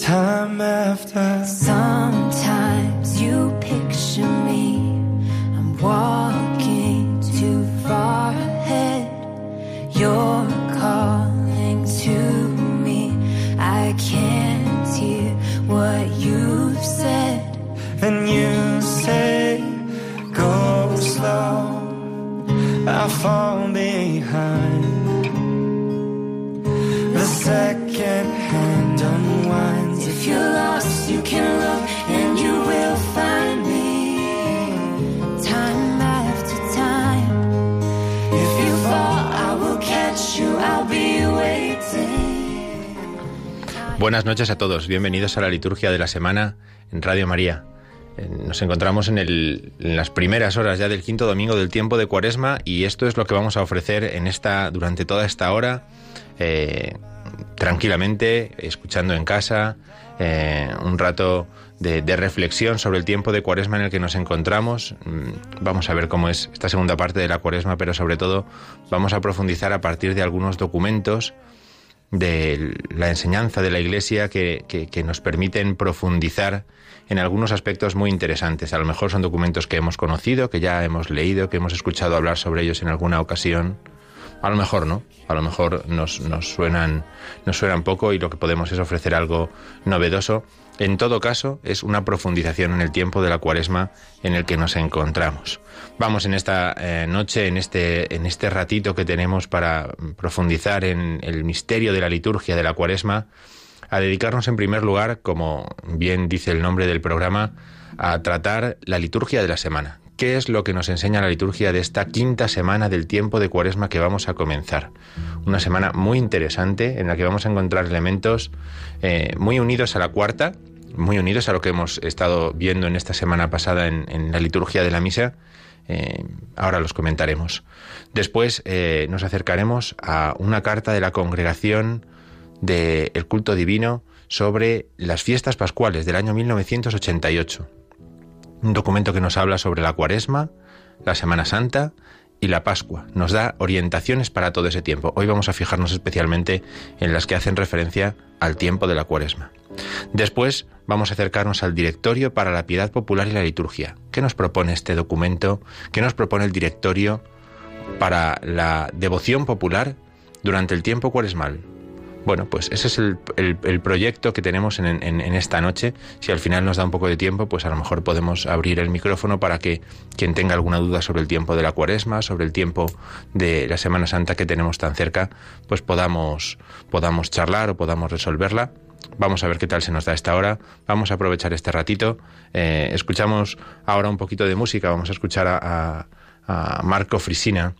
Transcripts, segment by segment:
Time after. Sometimes you picture me. Buenas noches a todos, bienvenidos a la liturgia de la semana en Radio María. Eh, Nos encontramos en, las primeras horas ya del quinto domingo del tiempo de Cuaresma y esto es lo que vamos a ofrecer en esta durante toda esta hora, eh, tranquilamente, escuchando en casa, eh, un rato de, de reflexión sobre el tiempo de Cuaresma en el que nos encontramos. Mm, Vamos a ver cómo es esta segunda parte de la Cuaresma, pero sobre todo vamos a profundizar a partir de algunos documentos de la enseñanza de la Iglesia que, que- nos permiten profundizar en algunos aspectos muy interesantes. A lo mejor son documentos que hemos conocido, que ya hemos leído, que hemos escuchado hablar sobre ellos en alguna ocasión. A lo mejor no, a lo mejor nos, nos suenan, nos suenan poco y lo que podemos es ofrecer algo novedoso. En todo caso, es una profundización en el tiempo de la cuaresma en el que nos encontramos. Vamos en esta eh, noche, en este, en este ratito que tenemos para profundizar en el misterio de la liturgia de la cuaresma, a dedicarnos en primer lugar, como bien dice el nombre del programa, a tratar la liturgia de la semana. ¿Qué es lo que nos enseña la liturgia de esta quinta semana del tiempo de cuaresma que vamos a comenzar? Una semana muy interesante en la que vamos a encontrar elementos eh, muy unidos a la cuarta, muy unidos a lo que hemos estado viendo en esta semana pasada en, en la liturgia de la misa. Eh, ahora los comentaremos. Después eh, nos acercaremos a una carta de la congregación del culto divino sobre las fiestas pascuales del año 1988. Un documento que nos habla sobre la cuaresma, la Semana Santa y la Pascua. Nos da orientaciones para todo ese tiempo. Hoy vamos a fijarnos especialmente en las que hacen referencia al tiempo de la cuaresma. Después vamos a acercarnos al directorio para la piedad popular y la liturgia. ¿Qué nos propone este documento? ¿Qué nos propone el directorio para la devoción popular durante el tiempo cuaresmal? Bueno, pues ese es el, el- proyecto que tenemos en, en- esta noche. Si al final nos da un poco de tiempo, pues a lo mejor podemos abrir el micrófono para que quien tenga alguna duda sobre el tiempo de la cuaresma, sobre el tiempo de la Semana Santa que tenemos tan cerca, pues podamos, podamos charlar o podamos resolverla. Vamos a ver qué tal se nos da esta hora. Vamos a aprovechar este ratito. Eh, escuchamos ahora un poquito de música. Vamos a escuchar a, a- Marco Frisina,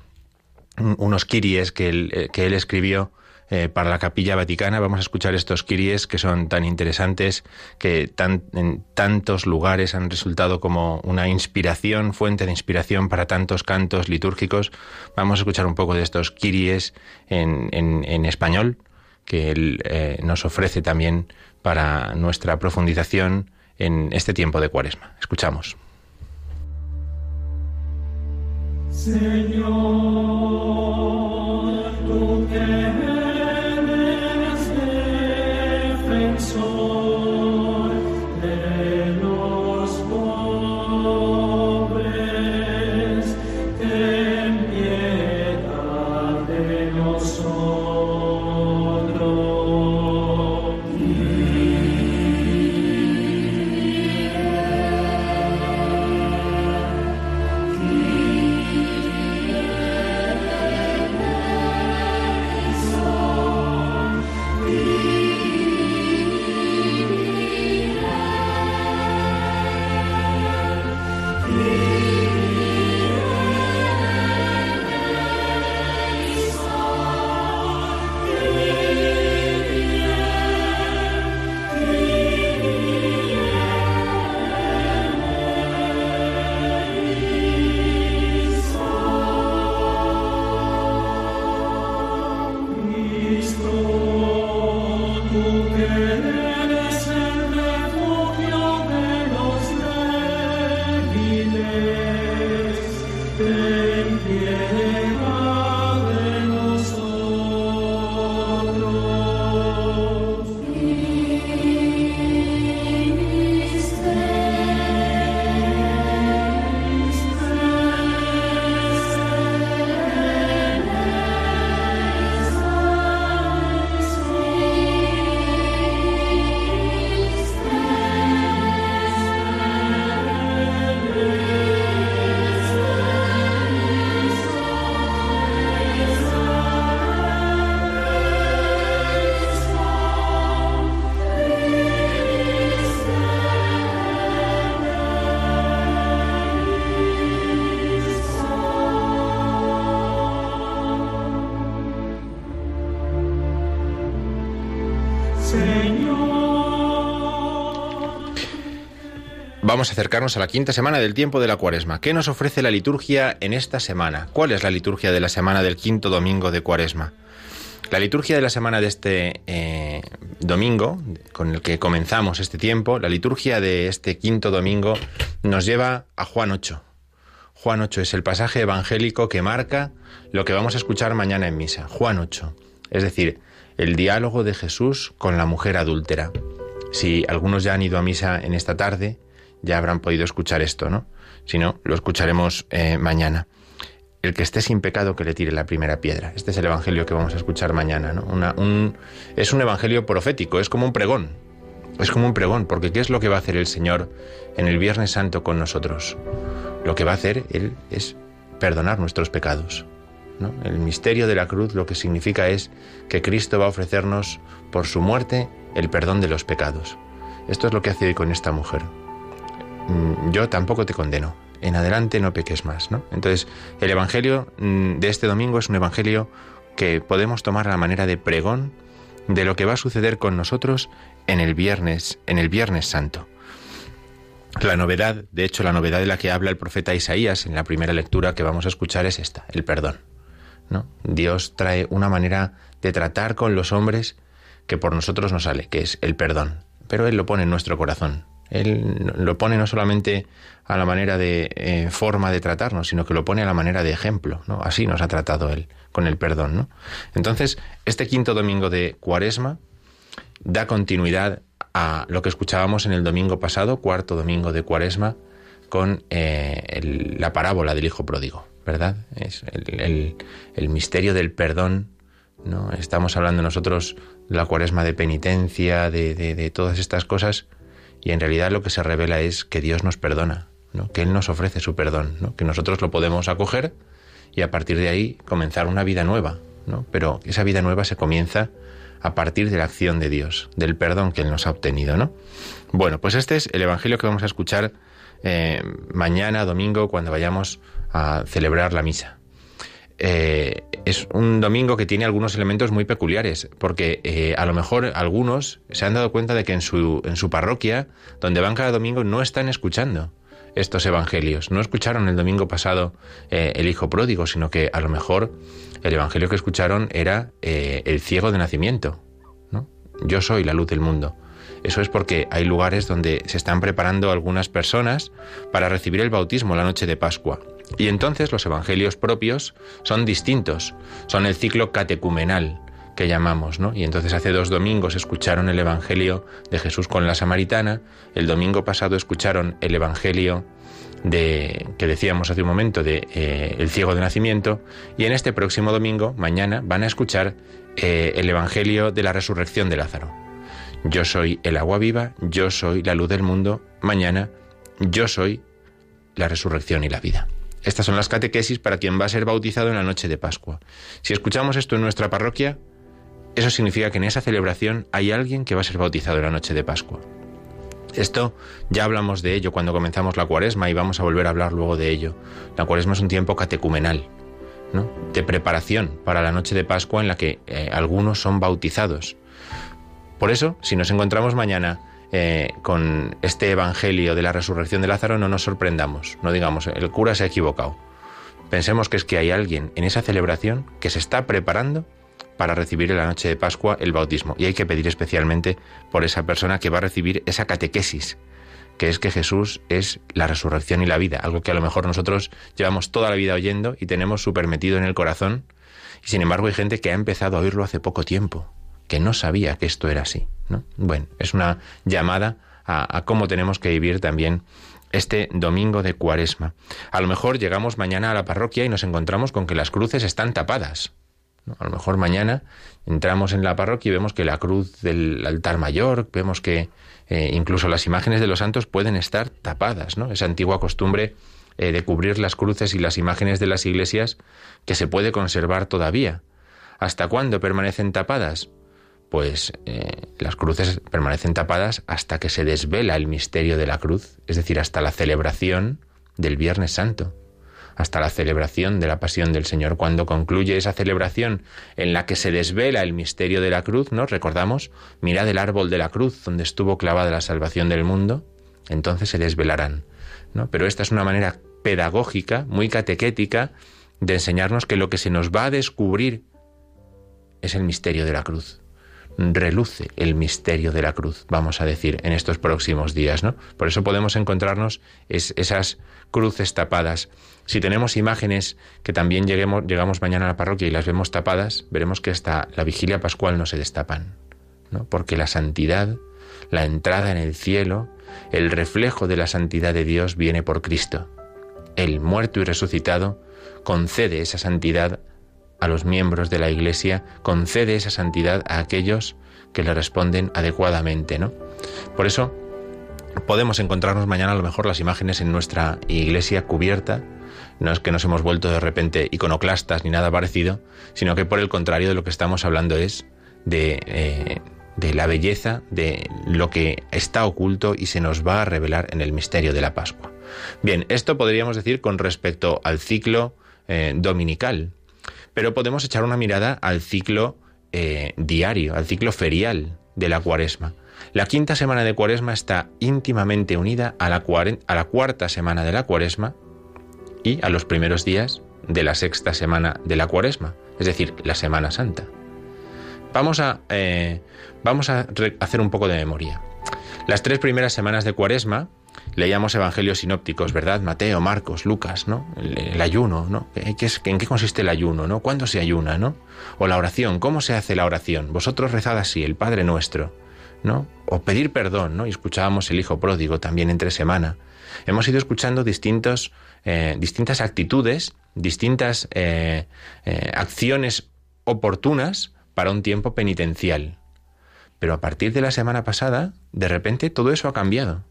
un- unos kiries que él, eh, que él escribió eh, para la Capilla Vaticana. Vamos a escuchar estos kiries que son tan interesantes, que en tantos lugares han resultado como una inspiración, fuente de inspiración para tantos cantos litúrgicos. Vamos a escuchar un poco de estos kiries en, español, que él eh, nos ofrece también para nuestra profundización en este tiempo de cuaresma. Escuchamos. Vamos a acercarnos a la quinta semana del tiempo de la cuaresma. ¿Qué nos ofrece la liturgia en esta semana? ¿Cuál es la liturgia de la semana del quinto domingo de cuaresma? La liturgia de la semana de este eh, domingo, con el que comenzamos este tiempo, la liturgia de este quinto domingo nos lleva a Juan 8. Juan 8 es el pasaje evangélico que marca lo que vamos a escuchar mañana en misa. Juan 8. Es decir, el diálogo de Jesús con la mujer adúltera. Si algunos ya han ido a misa en esta tarde, ya habrán podido escuchar esto, ¿no? Si no, lo escucharemos eh, mañana. El que esté sin pecado, que le tire la primera piedra. Este es el evangelio que vamos a escuchar mañana, ¿no? es un evangelio profético, es como un pregón. Es como un pregón, porque ¿qué es lo que va a hacer el Señor en el Viernes Santo con nosotros? Lo que va a hacer Él es perdonar nuestros pecados. El misterio de la cruz lo que significa es que Cristo va a ofrecernos por su muerte el perdón de los pecados. Esto es lo que hace hoy con esta mujer. Mm, yo tampoco te condeno. En adelante no peques más, ¿no? Entonces, el Evangelio mm, de este domingo es un Evangelio que podemos tomar a la manera de pregón de lo que va a suceder con nosotros en el viernes, en el Viernes Santo. La novedad, de hecho, la novedad de la que habla el profeta Isaías en la primera lectura que vamos a escuchar es esta, el perdón. ¿no? Dios trae una manera de tratar con los hombres que por nosotros no sale, que es el perdón. Pero Él lo pone en nuestro corazón. Él lo pone no solamente a la manera de eh, forma de tratarnos, sino que lo pone a la manera de ejemplo, ¿no? Así nos ha tratado Él, con el perdón, ¿no? Entonces, este quinto domingo de Cuaresma da continuidad a lo que escuchábamos en el domingo pasado, cuarto domingo de Cuaresma, con eh, la parábola del Hijo Pródigo, ¿verdad? Es el, misterio del perdón, ¿no? Estamos hablando nosotros de la Cuaresma de penitencia, de, de todas estas cosas, y en realidad lo que se revela es que Dios nos perdona, ¿no? que Él nos ofrece su perdón, ¿no? que nosotros lo podemos acoger y a partir de ahí comenzar una vida nueva. ¿no? Pero esa vida nueva se comienza a partir de la acción de Dios, del perdón que Él nos ha obtenido. ¿no? Bueno, pues este es el Evangelio que vamos a escuchar eh, mañana, domingo, cuando vayamos a celebrar la misa. Eh, es un domingo que tiene algunos elementos muy peculiares, porque eh, a lo mejor algunos se han dado cuenta de que en su, en su parroquia, donde van cada domingo, no están escuchando estos evangelios. No escucharon el domingo pasado eh, el Hijo Pródigo, sino que a lo mejor el evangelio que escucharon era el ciego de nacimiento. ¿no? Yo soy la luz del mundo. Eso es porque hay lugares donde se están preparando algunas personas para recibir el bautismo la noche de Pascua. Y entonces los evangelios propios son distintos, son el ciclo catecumenal que llamamos, ¿no? Y entonces hace dos domingos escucharon el evangelio de Jesús con la samaritana, el domingo pasado escucharon el evangelio de que decíamos hace un momento de eh, el ciego de nacimiento y en este próximo domingo, mañana, van a escuchar eh, el evangelio de la resurrección de Lázaro. Yo soy el agua viva, yo soy la luz del mundo, mañana yo soy la resurrección y la vida. Estas son las catequesis para quien va a ser bautizado en la noche de Pascua. Si escuchamos esto en nuestra parroquia, eso significa que en esa celebración hay alguien que va a ser bautizado en la noche de Pascua. Esto ya hablamos de ello cuando comenzamos la cuaresma y vamos a volver a hablar luego de ello. La cuaresma es un tiempo catecumenal, ¿no? de preparación para la noche de Pascua en la que eh, algunos son bautizados. Por eso, si nos encontramos mañana eh, con este Evangelio de la resurrección de Lázaro, no nos sorprendamos, no digamos, el cura se ha equivocado. Pensemos que es que hay alguien en esa celebración que se está preparando para recibir en la noche de Pascua el bautismo. Y hay que pedir especialmente por esa persona que va a recibir esa catequesis, que es que Jesús es la resurrección y la vida, algo que a lo mejor nosotros llevamos toda la vida oyendo y tenemos súper metido en el corazón, y sin embargo hay gente que ha empezado a oírlo hace poco tiempo, que no sabía que esto era así. Bueno, es una llamada a, cómo tenemos que vivir también este domingo de cuaresma. A lo mejor llegamos mañana a la parroquia y nos encontramos con que las cruces están tapadas. A lo mejor mañana entramos en la parroquia y vemos que la cruz del altar mayor, vemos que eh, incluso las imágenes de los santos pueden estar tapadas, ¿no? Esa antigua costumbre eh, de cubrir las cruces y las imágenes de las iglesias que se puede conservar todavía. ¿Hasta cuándo permanecen tapadas? Pues eh, las cruces permanecen tapadas hasta que se desvela el misterio de la cruz, es decir, hasta la celebración del Viernes Santo, hasta la celebración de la Pasión del Señor. Cuando concluye esa celebración en la que se desvela el misterio de la cruz, ¿no? Recordamos, mirad el árbol de la cruz donde estuvo clavada la salvación del mundo, entonces se desvelarán. Pero esta es una manera pedagógica, muy catequética, de enseñarnos que lo que se nos va a descubrir es el misterio de la cruz reluce el misterio de la cruz, vamos a decir, en estos próximos días, ¿no? Por eso podemos encontrarnos esas cruces tapadas. Si tenemos imágenes que también lleguemos, llegamos mañana a la parroquia y las vemos tapadas, veremos que hasta la vigilia pascual no se destapan, ¿no? Porque la santidad, la entrada en el cielo, el reflejo de la santidad de Dios viene por Cristo. El muerto y resucitado concede esa santidad a los miembros de la Iglesia, concede esa santidad a aquellos que le responden adecuadamente, ¿no? Por eso podemos encontrarnos mañana a lo mejor las imágenes en nuestra iglesia cubierta. No es que nos hemos vuelto de repente iconoclastas ni nada parecido, sino que por el contrario de lo que estamos hablando es de, eh, de la belleza de lo que está oculto y se nos va a revelar en el misterio de la Pascua. Bien, esto podríamos decir con respecto al ciclo eh, dominical, pero podemos echar una mirada al ciclo eh, diario, al ciclo ferial de la cuaresma. La quinta semana de cuaresma está íntimamente unida a la, cuarta semana de la cuaresma y a los primeros días de la sexta semana de la cuaresma, es decir, la Semana Santa. Vamos a, eh, vamos a hacer un poco de memoria. Las tres primeras semanas de cuaresma leíamos evangelios sinópticos, ¿verdad? Mateo, Marcos, Lucas, ¿no? El, ayuno, ¿no? ¿En qué consiste el ayuno, ¿no? ¿Cuándo se ayuna, ¿no? O la oración, ¿cómo se hace la oración? Vosotros rezad así, el Padre Nuestro, ¿no? O pedir perdón, ¿no? Y escuchábamos el Hijo Pródigo también entre semana. Hemos ido escuchando distintos, eh, distintas actitudes, distintas eh, eh, acciones oportunas para un tiempo penitencial. Pero a partir de la semana pasada, de repente todo eso ha cambiado.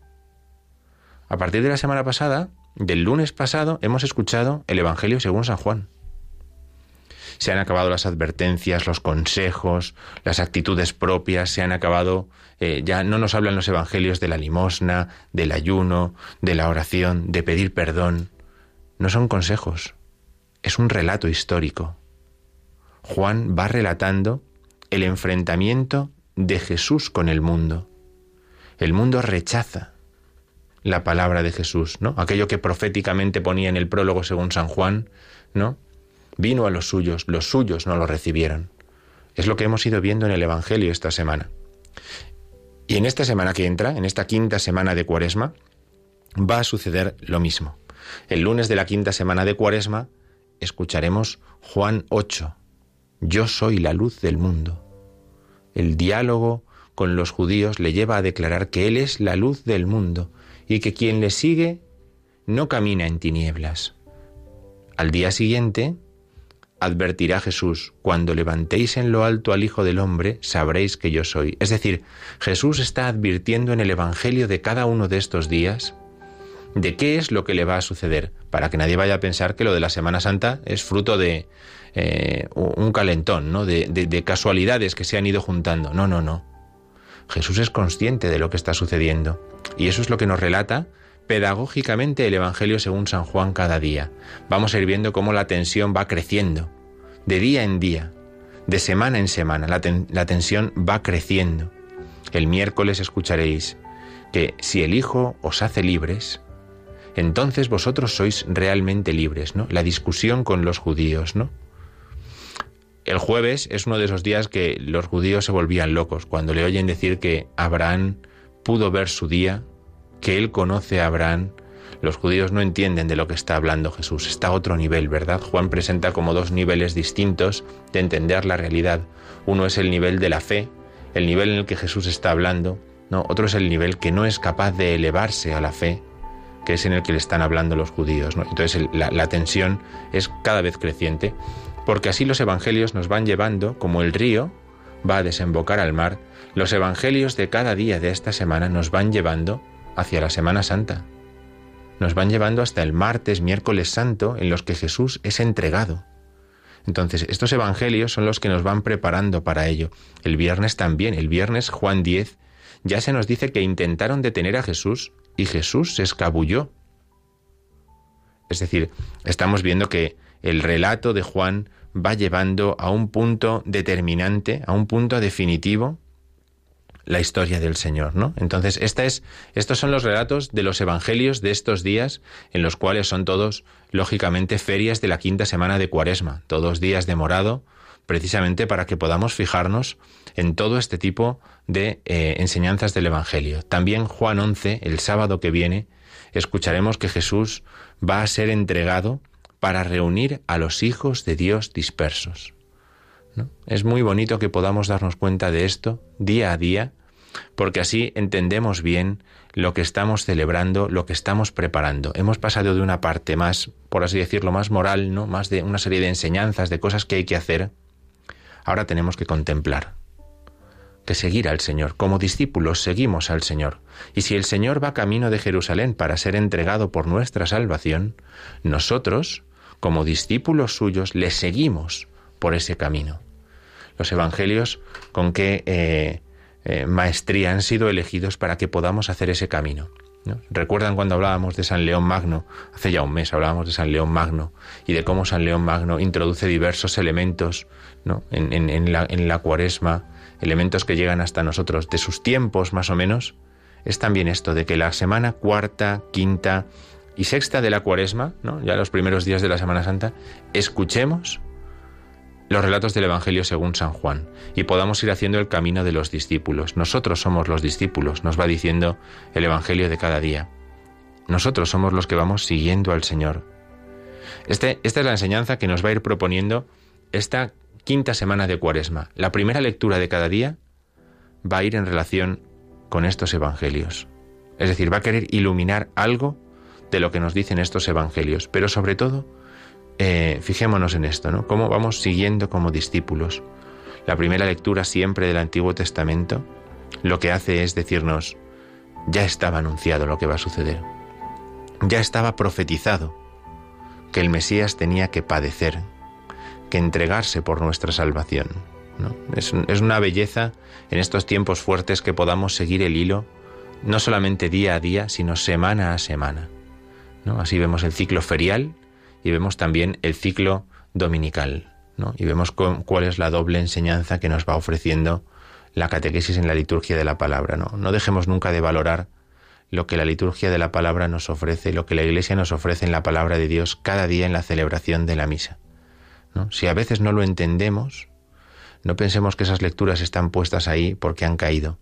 A partir de la semana pasada, del lunes pasado, hemos escuchado el Evangelio según San Juan. Se han acabado las advertencias, los consejos, las actitudes propias, se han acabado, eh, ya no nos hablan los Evangelios de la limosna, del ayuno, de la oración, de pedir perdón. No son consejos, es un relato histórico. Juan va relatando el enfrentamiento de Jesús con el mundo. El mundo rechaza la palabra de Jesús, ¿no? Aquello que proféticamente ponía en el prólogo según San Juan, ¿no? Vino a los suyos, los suyos no lo recibieron. Es lo que hemos ido viendo en el Evangelio esta semana. Y en esta semana que entra, en esta quinta semana de Cuaresma, va a suceder lo mismo. El lunes de la quinta semana de Cuaresma escucharemos Juan 8. Yo soy la luz del mundo. El diálogo con los judíos le lleva a declarar que Él es la luz del mundo y que quien le sigue no camina en tinieblas. Al día siguiente, advertirá Jesús, cuando levantéis en lo alto al Hijo del Hombre, sabréis que yo soy. Es decir, Jesús está advirtiendo en el Evangelio de cada uno de estos días de qué es lo que le va a suceder, para que nadie vaya a pensar que lo de la Semana Santa es fruto de eh, un calentón, ¿no? De, de casualidades que se han ido juntando. No, no, no. Jesús es consciente de lo que está sucediendo. Y eso es lo que nos relata pedagógicamente el Evangelio según San Juan cada día. Vamos a ir viendo cómo la tensión va creciendo, de día en día, de semana en semana, la, tensión va creciendo. El miércoles escucharéis que si el Hijo os hace libres, entonces vosotros sois realmente libres, ¿no? La discusión con los judíos, ¿no? El jueves es uno de esos días que los judíos se volvían locos cuando le oyen decir que Abraham pudo ver su día que él conoce a Abraham, los judíos no entienden de lo que está hablando Jesús. Está a otro nivel, ¿verdad? Juan presenta como dos niveles distintos de entender la realidad. Uno es el nivel de la fe, el nivel en el que Jesús está hablando, no, otro es el nivel que no es capaz de elevarse a la fe, que es en el que le están hablando los judíos. Entonces la tensión es cada vez creciente, porque así los evangelios nos van llevando, como el río va a desembocar al mar, los evangelios de cada día de esta semana nos van llevando hacia la Semana Santa. Nos van llevando hasta el martes, miércoles santo, en los que Jesús es entregado. Entonces, estos evangelios son los que nos van preparando para ello. El viernes también, el viernes Juan 10, ya se nos dice que intentaron detener a Jesús y Jesús se escabulló. Es decir, estamos viendo que el relato de Juan va llevando a un punto determinante, a un punto definitivo, la historia del Señor, ¿no? Entonces, estos son los relatos de los evangelios de estos días, en los cuales son todos, lógicamente, ferias de la quinta semana de Cuaresma, todos días de morado, precisamente para que podamos fijarnos en todo este tipo de eh, enseñanzas del Evangelio. También Juan 11, el sábado que viene, escucharemos que Jesús va a ser entregado para reunir a los hijos de Dios dispersos. ¿no? Es muy bonito que podamos darnos cuenta de esto día a día porque así entendemos bien lo que estamos celebrando, lo que estamos preparando. Hemos pasado de una parte más, por así decirlo, más moral, ¿no? Más de una serie de enseñanzas, de cosas que hay que hacer. Ahora tenemos que contemplar, que seguir al Señor. Como discípulos seguimos al Señor. Y si el Señor va camino de Jerusalén para ser entregado por nuestra salvación, nosotros, como discípulos suyos, le seguimos por ese camino. Los evangelios con qué eh, eh, maestría han sido elegidos para que podamos hacer ese camino. ¿Recuerdan cuando hablábamos de San León Magno? Hace ya un mes hablábamos de San León Magno y de cómo San León Magno introduce diversos elementos en, la, en la cuaresma, elementos que llegan hasta nosotros de sus tiempos más o menos. Es también esto de que la semana cuarta, quinta y sexta de la cuaresma, ¿no? ya los primeros días de la Semana Santa, escuchemos los relatos del Evangelio según San Juan y podamos ir haciendo el camino de los discípulos. Nosotros somos los discípulos, nos va diciendo el Evangelio de cada día. Nosotros somos los que vamos siguiendo al Señor. Este, esta es la enseñanza que nos va a ir proponiendo esta quinta semana de Cuaresma. La primera lectura de cada día va a ir en relación con estos Evangelios. Es decir, va a querer iluminar algo de lo que nos dicen estos Evangelios, pero sobre todo eh, fijémonos en esto, ¿no? Cómo vamos siguiendo como discípulos. La primera lectura siempre del Antiguo Testamento lo que hace es decirnos, ya estaba anunciado lo que va a suceder. Ya estaba profetizado que el Mesías tenía que padecer, que entregarse por nuestra salvación. Es, es, una belleza en estos tiempos fuertes que podamos seguir el hilo, no solamente día a día, sino semana a semana. ¿No? Así vemos el ciclo ferial y vemos también el ciclo dominical. Y vemos cuál es la doble enseñanza que nos va ofreciendo la catequesis en la liturgia de la palabra, ¿no? Dejemos nunca de valorar lo que la liturgia de la palabra nos ofrece, lo que la Iglesia nos ofrece en la palabra de Dios cada día en la celebración de la misa. Si a veces no lo entendemos, no pensemos que esas lecturas están puestas ahí porque han caído.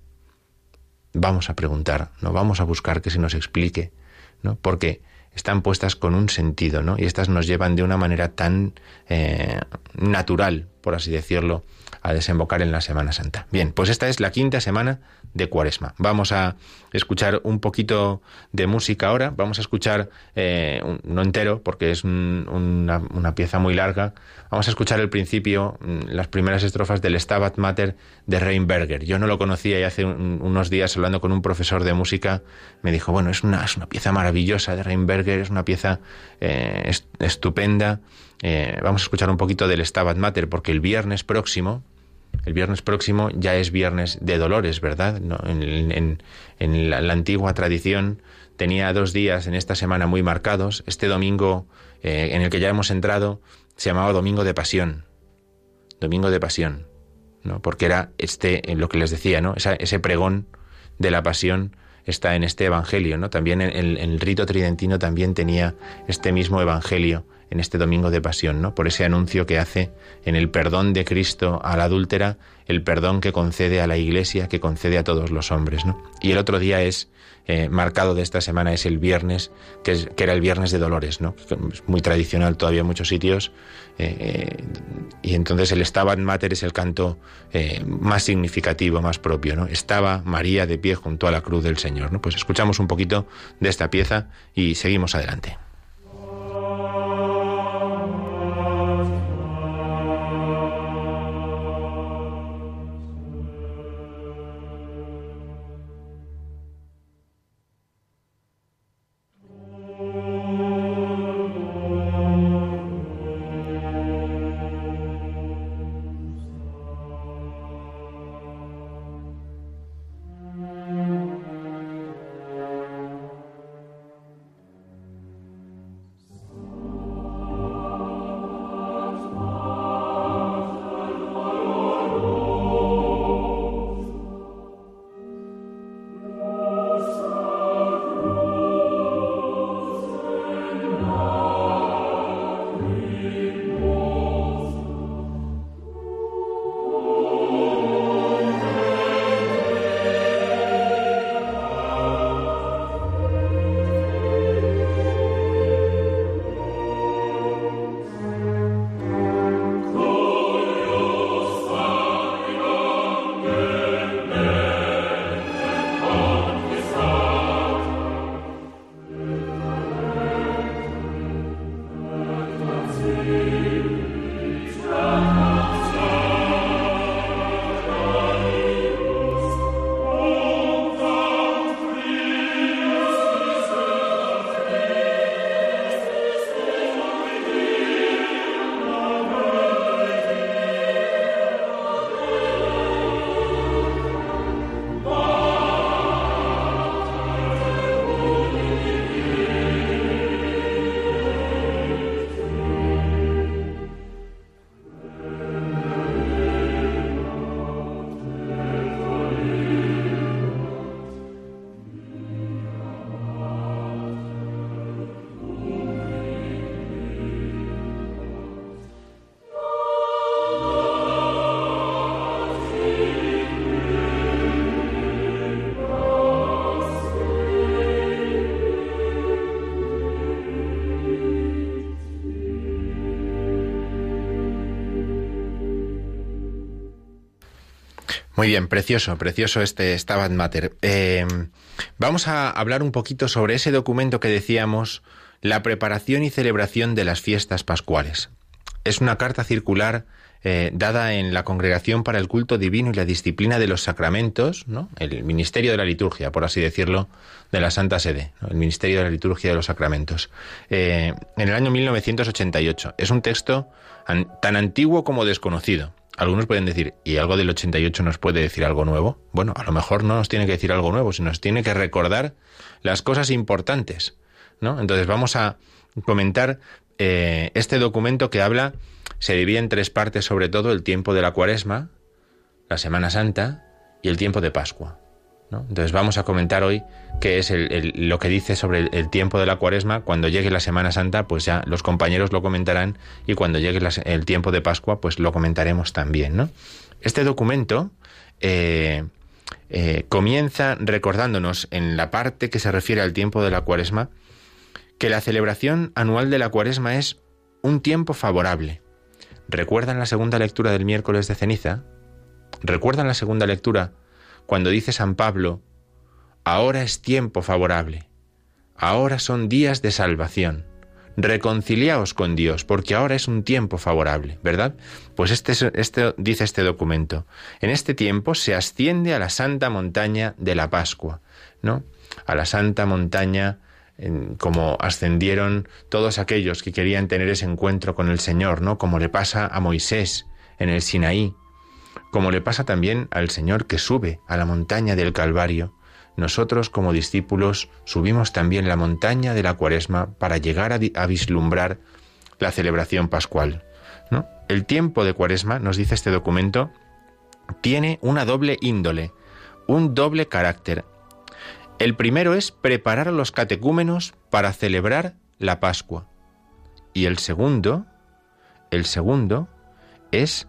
Vamos a preguntar, no vamos a buscar que se nos explique, ¿no? Porque están puestas con un sentido, ¿no? Y estas nos llevan de una manera tan eh, natural, por así decirlo, a desembocar en la Semana Santa. Bien, pues esta es la quinta semana de Cuaresma. Vamos a escuchar un poquito de música ahora. Vamos a escuchar, eh, no entero, porque es una, una, pieza muy larga. Vamos a escuchar el principio, mm, las primeras estrofas del Stabat Mater de Reinberger. Yo no lo conocía y hace unos días hablando con un profesor de música me dijo, bueno, es una, es una pieza maravillosa de Reinberger, es una pieza eh, estupenda. Eh, vamos a escuchar un poquito del Stabat Mater, porque el viernes próximo, el viernes próximo ya es viernes de dolores, ¿verdad? en, la, antigua tradición tenía dos días en esta semana muy marcados. Este domingo eh, en el que ya hemos entrado se llamaba Domingo de Pasión. Domingo de Pasión, ¿no? Porque era este, lo que les decía, ¿no? ese pregón de la pasión está en este evangelio, ¿no? También en el rito tridentino también tenía este mismo evangelio en este domingo de pasión, ¿no? Por ese anuncio que hace en el perdón de Cristo a la adúltera, el perdón que concede a la Iglesia, que concede a todos los hombres, ¿no? Y el otro día es eh, marcado de esta semana es el viernes, que, es, que, era el viernes de Dolores, ¿no? Es muy tradicional todavía en muchos sitios. Eh, eh, y entonces el Stabat Mater es el canto más significativo, más propio, ¿no? Estaba María de pie junto a la cruz del Señor, ¿no? Pues escuchamos un poquito de esta pieza y seguimos adelante. Muy bien, precioso, precioso este Stabat Mater. Eh, vamos a hablar un poquito sobre ese documento que decíamos, la preparación y celebración de las fiestas pascuales. Es una carta circular eh, dada en la Congregación para el Culto Divino y la Disciplina de los Sacramentos, ¿no? el Ministerio de la Liturgia, por así decirlo, de la Santa Sede, el Ministerio de la Liturgia de los Sacramentos, eh, en el año 1988. Es un texto tan antiguo como desconocido. Algunos pueden decir, ¿y algo del 88 nos puede decir algo nuevo? Bueno, a lo mejor no nos tiene que decir algo nuevo, sino nos tiene que recordar las cosas importantes, ¿no? Entonces vamos a comentar eh, este documento que habla, se divide en tres partes sobre todo, el tiempo de la cuaresma, la Semana Santa y el tiempo de Pascua. Entonces vamos a comentar hoy qué es lo que dice sobre el, tiempo de la cuaresma. Cuando llegue la Semana Santa, pues ya los compañeros lo comentarán y cuando llegue el tiempo de Pascua, pues lo comentaremos también. Este documento eh, eh, comienza recordándonos en la parte que se refiere al tiempo de la cuaresma que la celebración anual de la cuaresma es un tiempo favorable. ¿Recuerdan la segunda lectura del miércoles de ceniza? ¿Recuerdan la segunda lectura cuando dice San Pablo, ahora es tiempo favorable, ahora son días de salvación? reconciliaos con Dios, porque ahora es un tiempo favorable, ¿verdad? Pues este, este, dice este documento. En este tiempo se asciende a la santa montaña de la Pascua, ¿no? A la santa montaña como ascendieron todos aquellos que querían tener ese encuentro con el Señor, ¿no? Como le pasa a Moisés en el Sinaí, como le pasa también al Señor que sube a la montaña del Calvario nosotros como discípulos subimos también la montaña de la cuaresma para llegar a, vislumbrar la celebración pascual. El tiempo de cuaresma, nos dice este documento, tiene una doble índole, un doble carácter. El primero es preparar a los catecúmenos para celebrar la Pascua. Y el segundo, el segundo es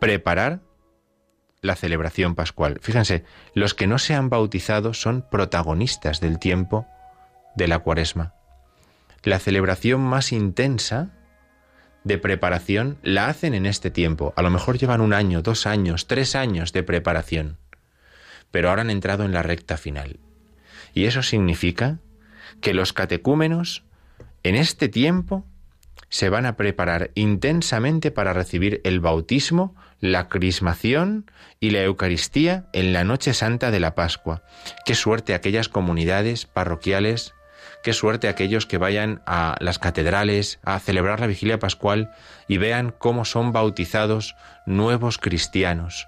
preparar la celebración pascual. Fíjense, los que no se han bautizado son protagonistas del tiempo de la cuaresma. La celebración más intensa de preparación la hacen en este tiempo. A lo mejor llevan un año, dos años, tres años de preparación, pero ahora han entrado en la recta final. Y eso significa que los catecúmenos en este tiempo se van a preparar intensamente para recibir el bautismo la crismación y la Eucaristía en la noche santa de la Pascua. Qué suerte aquellas comunidades parroquiales, qué suerte aquellos que vayan a las catedrales a celebrar la vigilia pascual y vean cómo son bautizados nuevos cristianos.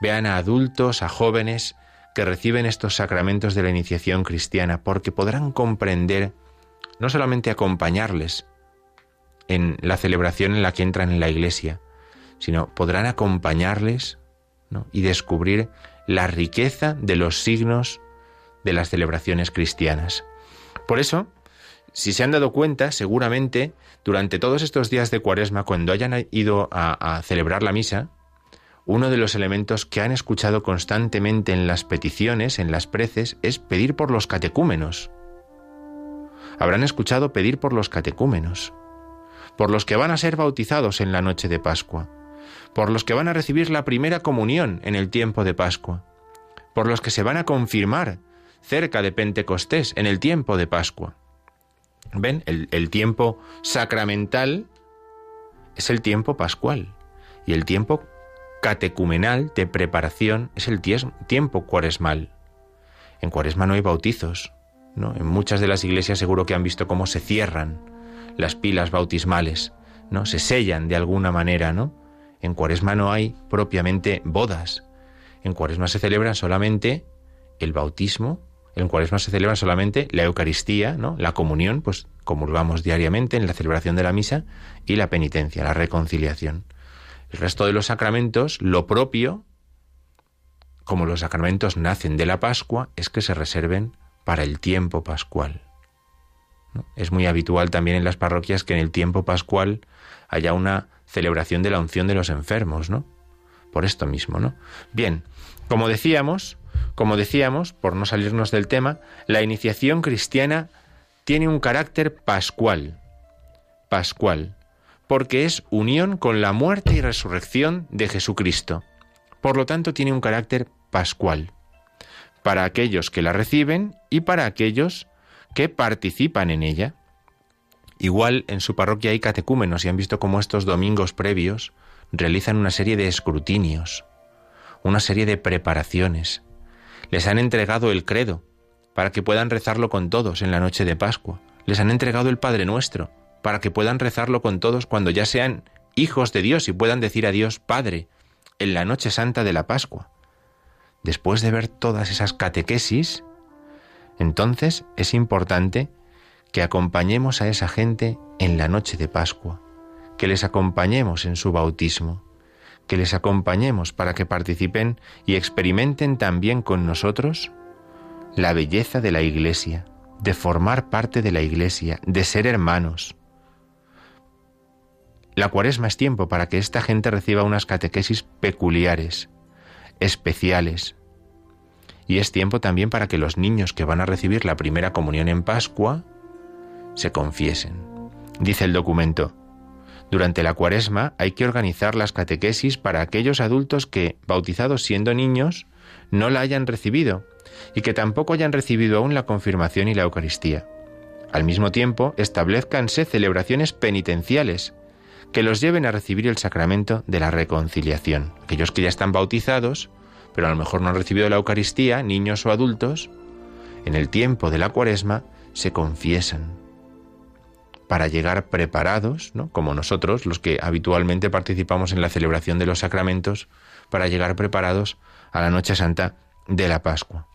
Vean a adultos, a jóvenes que reciben estos sacramentos de la iniciación cristiana, porque podrán comprender, no solamente acompañarles en la celebración en la que entran en la iglesia, sino podrán acompañarles y descubrir la riqueza de los signos de las celebraciones cristianas. Por eso, si se han dado cuenta, seguramente durante todos estos días de cuaresma, cuando hayan ido a, celebrar la misa, uno de los elementos que han escuchado constantemente en las peticiones, en las preces, es pedir por los catecúmenos. Habrán escuchado pedir por los catecúmenos, por los que van a ser bautizados en la noche de Pascua por los que van a recibir la primera comunión en el tiempo de Pascua, por los que se van a confirmar cerca de Pentecostés en el tiempo de Pascua. ¿Ven? El, tiempo sacramental es el tiempo pascual y el tiempo catecumenal de preparación es el tiempo cuaresmal. En cuaresma no hay bautizos. ¿no? En muchas de las iglesias seguro que han visto cómo se cierran las pilas bautismales, ¿no? Se sellan de alguna manera, ¿no? En Cuaresma no hay propiamente bodas. En Cuaresma se celebra solamente el bautismo, en Cuaresma se celebra solamente la Eucaristía, ¿no? La comunión, pues comulgamos diariamente en la celebración de la misa y la penitencia, la reconciliación. El resto de los sacramentos, lo propio, como los sacramentos nacen de la Pascua, es que se reserven para el tiempo pascual. Es muy habitual también en las parroquias que en el tiempo pascual haya una celebración de la unción de los enfermos, ¿no? Por esto mismo, ¿no? Bien, como decíamos, como decíamos, por no salirnos del tema, la iniciación cristiana tiene un carácter pascual. Pascual, porque es unión con la muerte y resurrección de Jesucristo. Por lo tanto, tiene un carácter pascual para aquellos que la reciben y para aquellos que participan en ella. Igual en su parroquia hay catecúmenos y han visto cómo estos domingos previos realizan una serie de escrutinios, una serie de preparaciones. Les han entregado el credo para que puedan rezarlo con todos en la noche de Pascua. Les han entregado el Padre Nuestro para que puedan rezarlo con todos cuando ya sean hijos de Dios y puedan decir a Dios Padre en la noche santa de la Pascua. Después de ver todas esas catequesis, entonces es importante que acompañemos a esa gente en la noche de Pascua, que les acompañemos en su bautismo, que les acompañemos para que participen y experimenten también con nosotros la belleza de la Iglesia, de formar parte de la Iglesia, de ser hermanos. La cuaresma es tiempo para que esta gente reciba unas catequesis peculiares, especiales. Y es tiempo también para que los niños que van a recibir la primera comunión en Pascua se confiesen. Dice el documento, durante la cuaresma hay que organizar las catequesis para aquellos adultos que, bautizados siendo niños, no la hayan recibido y que tampoco hayan recibido aún la confirmación y la Eucaristía. Al mismo tiempo, establezcanse celebraciones penitenciales que los lleven a recibir el sacramento de la reconciliación. Aquellos que ya están bautizados, pero a lo mejor no han recibido la Eucaristía, niños o adultos, en el tiempo de la cuaresma se confiesan para llegar preparados, ¿no? como nosotros, los que habitualmente participamos en la celebración de los sacramentos, para llegar preparados a la Noche Santa de la Pascua.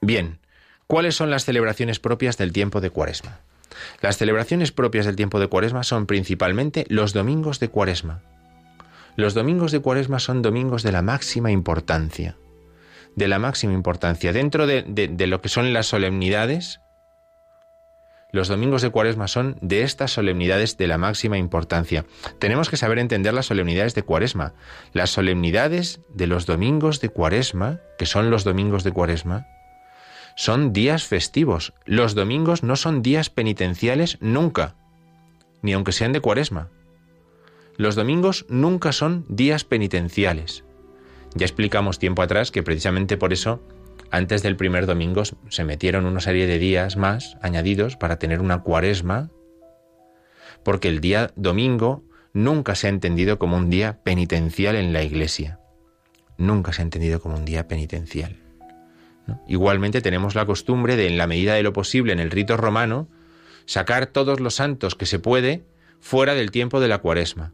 Bien, ¿cuáles son las celebraciones propias del tiempo de Cuaresma? Las celebraciones propias del tiempo de Cuaresma son principalmente los domingos de Cuaresma. Los domingos de Cuaresma son domingos de la máxima importancia, de la máxima importancia. Dentro de, de lo que son las solemnidades, los domingos de Cuaresma son de estas solemnidades de la máxima importancia. Tenemos que saber entender las solemnidades de Cuaresma. Las solemnidades de los domingos de Cuaresma, que son los domingos de Cuaresma, son días festivos. Los domingos no son días penitenciales nunca, ni aunque sean de Cuaresma. Los domingos nunca son días penitenciales. Ya explicamos tiempo atrás que precisamente por eso antes del primer domingo se metieron una serie de días más añadidos para tener una cuaresma, porque el día domingo nunca se ha entendido como un día penitencial en la iglesia. Nunca se ha entendido como un día penitencial. Igualmente tenemos la costumbre de, en la medida de lo posible, en el rito romano, sacar todos los santos que se puede fuera del tiempo de la cuaresma,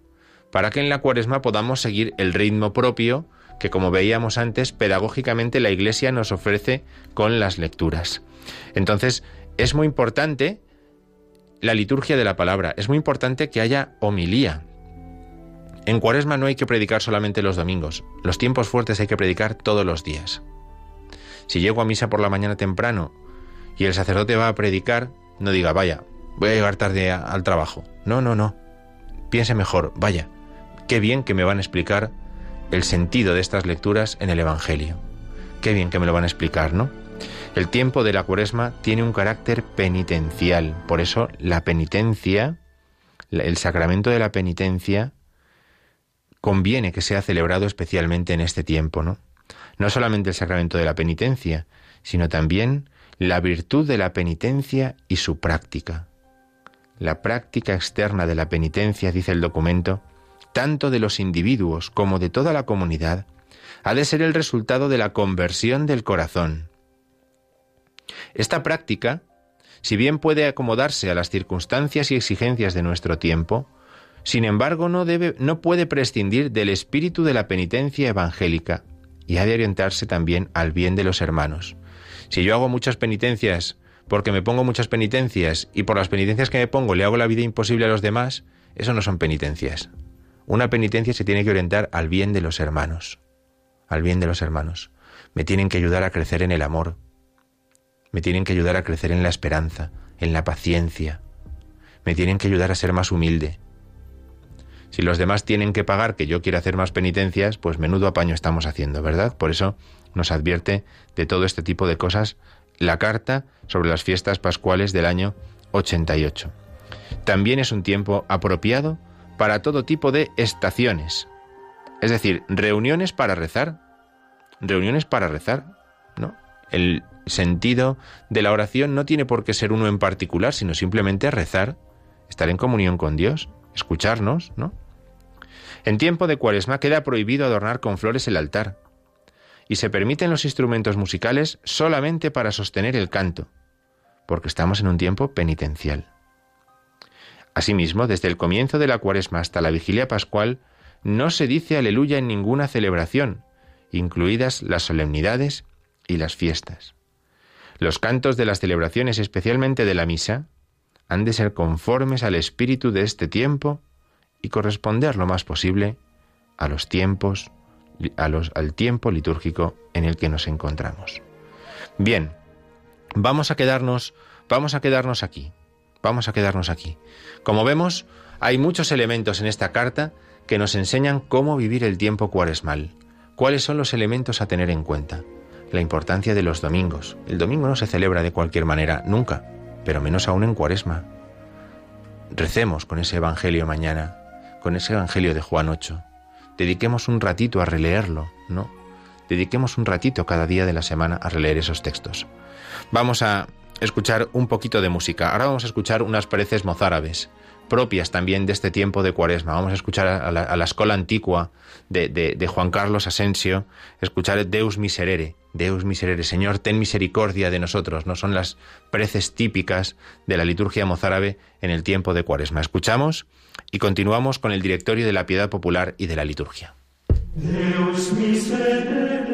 para que en la cuaresma podamos seguir el ritmo propio que como veíamos antes, pedagógicamente la Iglesia nos ofrece con las lecturas. Entonces, es muy importante la liturgia de la palabra, es muy importante que haya homilía. En Cuaresma no hay que predicar solamente los domingos, los tiempos fuertes hay que predicar todos los días. Si llego a misa por la mañana temprano y el sacerdote va a predicar, no diga, vaya, voy a llegar tarde al trabajo. No, no, no. Piense mejor, vaya, qué bien que me van a explicar el sentido de estas lecturas en el Evangelio. Qué bien que me lo van a explicar, ¿no? El tiempo de la cuaresma tiene un carácter penitencial, por eso la penitencia, el sacramento de la penitencia, conviene que sea celebrado especialmente en este tiempo, ¿no? No solamente el sacramento de la penitencia, sino también la virtud de la penitencia y su práctica. La práctica externa de la penitencia, dice el documento, tanto de los individuos como de toda la comunidad, ha de ser el resultado de la conversión del corazón. Esta práctica, si bien puede acomodarse a las circunstancias y exigencias de nuestro tiempo, sin embargo no, debe, no puede prescindir del espíritu de la penitencia evangélica y ha de orientarse también al bien de los hermanos. Si yo hago muchas penitencias porque me pongo muchas penitencias y por las penitencias que me pongo le hago la vida imposible a los demás, eso no son penitencias, una penitencia se tiene que orientar al bien de los hermanos, al bien de los hermanos. Me tienen que ayudar a crecer en el amor, me tienen que ayudar a crecer en la esperanza, en la paciencia, me tienen que ayudar a ser más humilde. Si los demás tienen que pagar que yo quiera hacer más penitencias, pues menudo apaño estamos haciendo, ¿verdad? Por eso nos advierte de todo este tipo de cosas la carta sobre las fiestas pascuales del año 88. También es un tiempo apropiado para todo tipo de estaciones. Es decir, reuniones para rezar. Reuniones para rezar, ¿no? El sentido de la oración no tiene por qué ser uno en particular, sino simplemente rezar, estar en comunión con Dios, escucharnos, ¿no? En tiempo de Cuaresma queda prohibido adornar con flores el altar y se permiten los instrumentos musicales solamente para sostener el canto, porque estamos en un tiempo penitencial. Asimismo, desde el comienzo de la cuaresma hasta la vigilia pascual, no se dice aleluya en ninguna celebración, incluidas las solemnidades y las fiestas. Los cantos de las celebraciones, especialmente de la misa, han de ser conformes al espíritu de este tiempo y corresponder lo más posible a los tiempos, al tiempo litúrgico en el que nos encontramos. Bien, vamos a quedarnos, vamos a quedarnos aquí. Vamos a quedarnos aquí. Como vemos, hay muchos elementos en esta carta que nos enseñan cómo vivir el tiempo cuaresmal. ¿Cuáles son los elementos a tener en cuenta? La importancia de los domingos. El domingo no se celebra de cualquier manera, nunca. pero menos aún en cuaresma. Recemos con ese Evangelio mañana, con ese Evangelio de Juan 8. Dediquemos un ratito a releerlo, ¿no? Dediquemos un ratito cada día de la semana a releer esos textos. Vamos a escuchar un poquito de música. Ahora vamos a escuchar unas preces mozárabes propias también de este tiempo de cuaresma. Vamos a escuchar a la, escuela antigua de, de, Juan Carlos Asensio, escuchar Deus miserere, Deus miserere, Señor, ten misericordia de nosotros. No son las preces típicas de la liturgia mozárabe en el tiempo de cuaresma. Escuchamos y continuamos con el directorio de la piedad popular y de la liturgia. Deus miserere,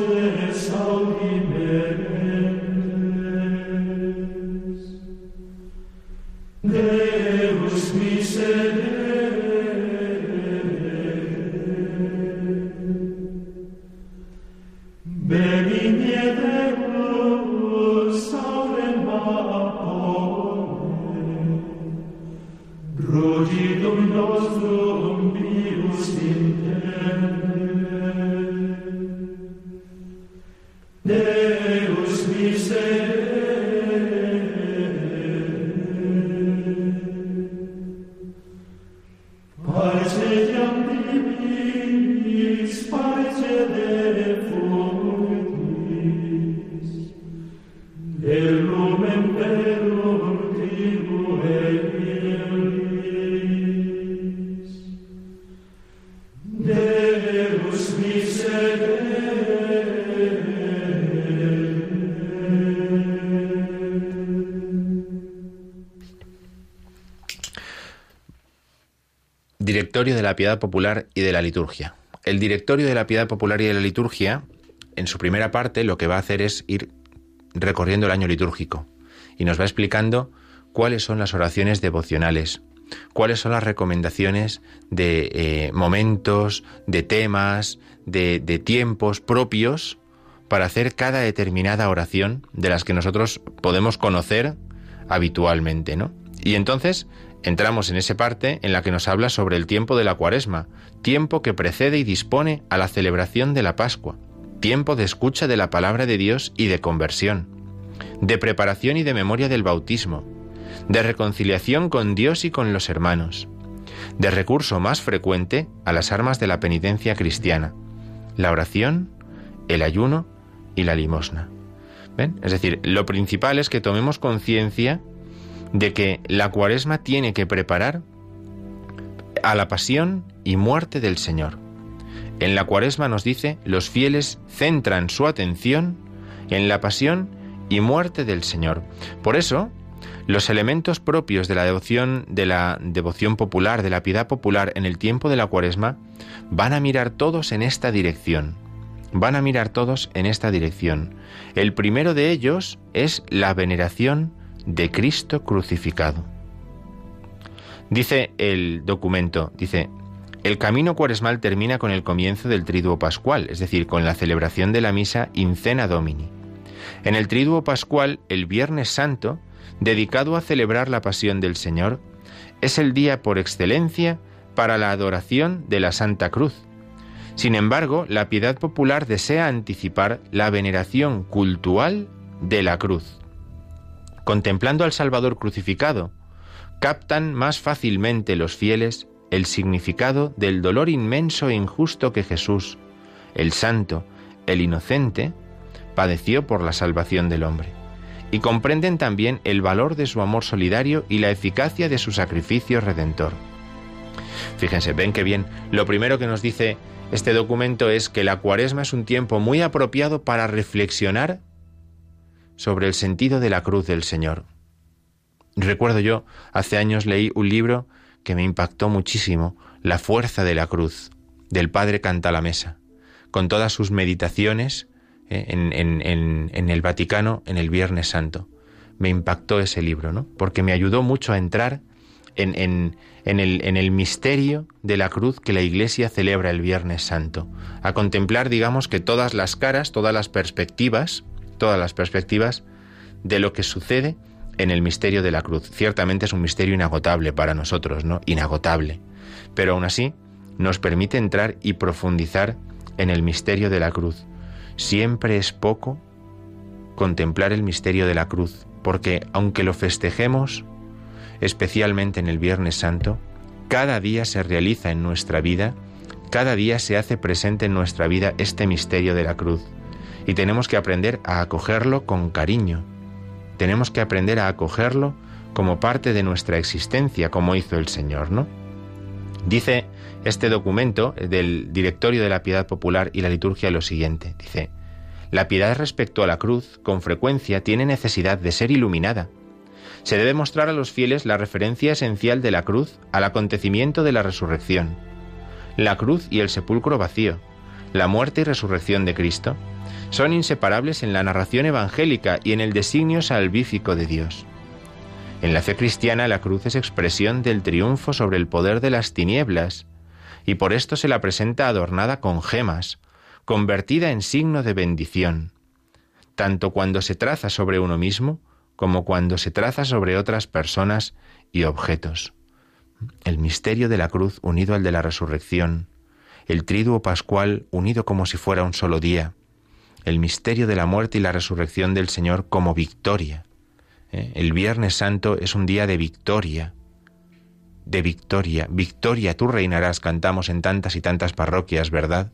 la Piedad Popular y de la Liturgia. El Directorio de la Piedad Popular y de la Liturgia, en su primera parte, lo que va a hacer es ir recorriendo el año litúrgico y nos va explicando cuáles son las oraciones devocionales, cuáles son las recomendaciones de eh, momentos, de temas, de, de tiempos propios para hacer cada determinada oración de las que nosotros podemos conocer habitualmente, ¿no? Y entonces entramos en esa parte en la que nos habla sobre el tiempo de la cuaresma, tiempo que precede y dispone a la celebración de la Pascua, tiempo de escucha de la palabra de Dios y de conversión, de preparación y de memoria del bautismo, de reconciliación con Dios y con los hermanos, de recurso más frecuente a las armas de la penitencia cristiana, la oración, el ayuno y la limosna. Es decir, lo principal es que tomemos conciencia de que la cuaresma tiene que preparar a la pasión y muerte del Señor. En la cuaresma nos dice, los fieles centran su atención en la pasión y muerte del Señor. Por eso, los elementos propios de la devoción, de la devoción popular, de la piedad popular en el tiempo de la cuaresma, van a mirar todos en esta dirección. Van a mirar todos en esta dirección. El primero de ellos es la veneración de Cristo crucificado. Dice el documento, dice, el camino cuaresmal termina con el comienzo del triduo pascual, es decir, con la celebración de la misa in cena domini. En el triduo pascual, el Viernes Santo, dedicado a celebrar la pasión del Señor, es el día por excelencia para la adoración de la Santa Cruz. Sin embargo, la piedad popular desea anticipar la veneración cultual de la cruz contemplando al Salvador crucificado, captan más fácilmente los fieles el significado del dolor inmenso e injusto que Jesús, el santo, el inocente, padeció por la salvación del hombre. Y comprenden también el valor de su amor solidario y la eficacia de su sacrificio redentor. Fíjense, ven que bien, lo primero que nos dice este documento es que la cuaresma es un tiempo muy apropiado para reflexionar sobre el sentido de la cruz del Señor. Recuerdo yo, hace años leí un libro que me impactó muchísimo, La fuerza de la cruz, del padre Canta la Mesa, con todas sus meditaciones eh, en, el Vaticano en el Viernes Santo. Me impactó ese libro, ¿no? Porque me ayudó mucho a entrar en, el, en, el, misterio de la cruz que la Iglesia celebra el Viernes Santo, a contemplar, digamos, que todas las caras, todas las perspectivas, todas las perspectivas de lo que sucede en el misterio de la cruz. Ciertamente es un misterio inagotable para nosotros, ¿no? Inagotable. Pero aún así nos permite entrar y profundizar en el misterio de la cruz. Siempre es poco contemplar el misterio de la cruz, porque aunque lo festejemos, especialmente en el Viernes Santo, cada día se realiza en nuestra vida, cada día se hace presente en nuestra vida este misterio de la cruz. Y tenemos que aprender a acogerlo con cariño. Tenemos que aprender a acogerlo como parte de nuestra existencia, como hizo el Señor, ¿no? Dice este documento del Directorio de la Piedad Popular y la Liturgia lo siguiente. Dice, la piedad respecto a la cruz con frecuencia tiene necesidad de ser iluminada se debe mostrar a los fieles la referencia esencial de la cruz al acontecimiento de la resurrección. La cruz y el sepulcro vacío, la muerte y resurrección de Cristo, son inseparables en la narración evangélica y en el designio salvífico de Dios. En la fe cristiana la cruz es expresión del triunfo sobre el poder de las tinieblas, y por esto se la presenta adornada con gemas, convertida en signo de bendición, tanto cuando se traza sobre uno mismo, como cuando se traza sobre otras personas y objetos. El misterio de la cruz unido al de la resurrección, el triduo pascual unido como si fuera un solo día, el misterio de la muerte y la resurrección del Señor como victoria. ¿eh? El Viernes Santo es un día de victoria, de victoria. Victoria, tú reinarás, cantamos en tantas y tantas parroquias, ¿verdad?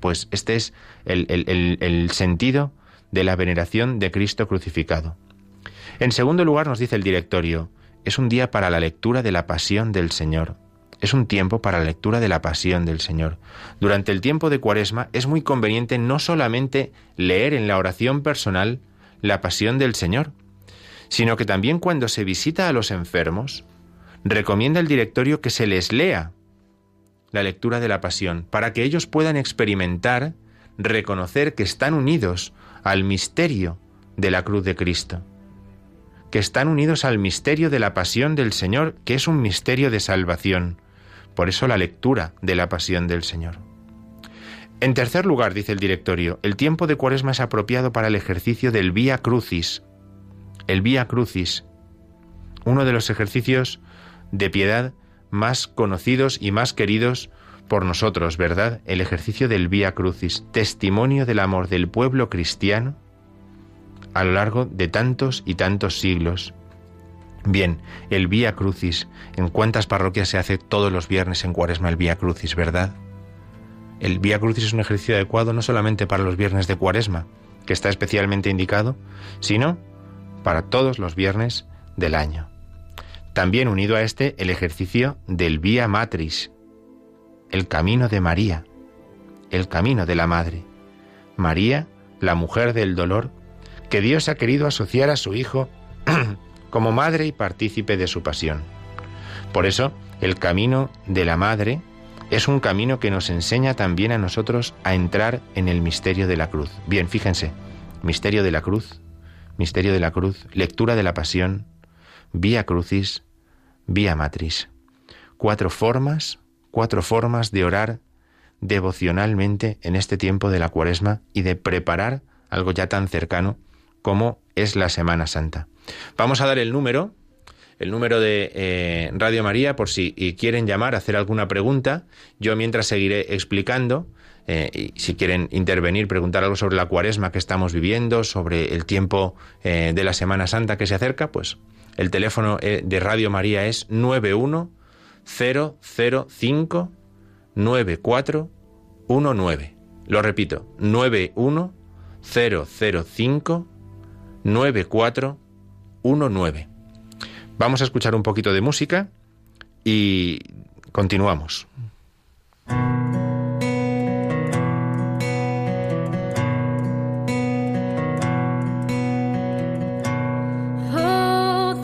Pues este es el, el sentido de la veneración de Cristo crucificado. En segundo lugar, nos dice el directorio, es un día para la lectura de la pasión del Señor. Es un tiempo para la lectura de la pasión del Señor. Durante el tiempo de Cuaresma es muy conveniente no solamente leer en la oración personal la pasión del Señor, sino que también cuando se visita a los enfermos, recomienda el directorio que se les lea la lectura de la pasión, para que ellos puedan experimentar, reconocer que están unidos al misterio de la cruz de Cristo que están unidos al misterio de la pasión del Señor, que es un misterio de salvación. Por eso la lectura de la pasión del Señor. En tercer lugar, dice el directorio, el tiempo de Cuaresma es apropiado para el ejercicio del Vía Crucis. El Vía Crucis, uno de los ejercicios de piedad más conocidos y más queridos por nosotros, ¿verdad? El ejercicio del Vía Crucis, testimonio del amor del pueblo cristiano a lo largo de tantos y tantos siglos. Bien, el Vía Crucis. ¿En cuántas parroquias se hace todos los viernes en Cuaresma el Vía Crucis, verdad? El Vía Crucis es un ejercicio adecuado no solamente para los viernes de Cuaresma, que está especialmente indicado, sino para todos los viernes del año. También unido a este el ejercicio del Vía Matris, el camino de María, el camino de la Madre. María, la mujer del dolor, que Dios ha querido asociar a su Hijo como madre y partícipe de su pasión. Por eso, el camino de la madre es un camino que nos enseña también a nosotros a entrar en el misterio de la cruz. Bien, fíjense, misterio de la cruz, misterio de la cruz, lectura de la pasión, vía crucis, vía matris. Cuatro formas, cuatro formas de orar devocionalmente en este tiempo de la cuaresma y de preparar algo ya tan cercano como es la Semana Santa. Vamos a dar el número, el número de eh, Radio María, por si quieren llamar, hacer alguna pregunta. Yo mientras seguiré explicando. Eh, y si quieren intervenir, preguntar algo sobre la cuaresma que estamos viviendo, sobre el tiempo eh, de la Semana Santa que se acerca, pues el teléfono de Radio María es 91005 9419. Lo repito, 91005 9419. Vamos a escuchar un poquito de música y continuamos. Oh,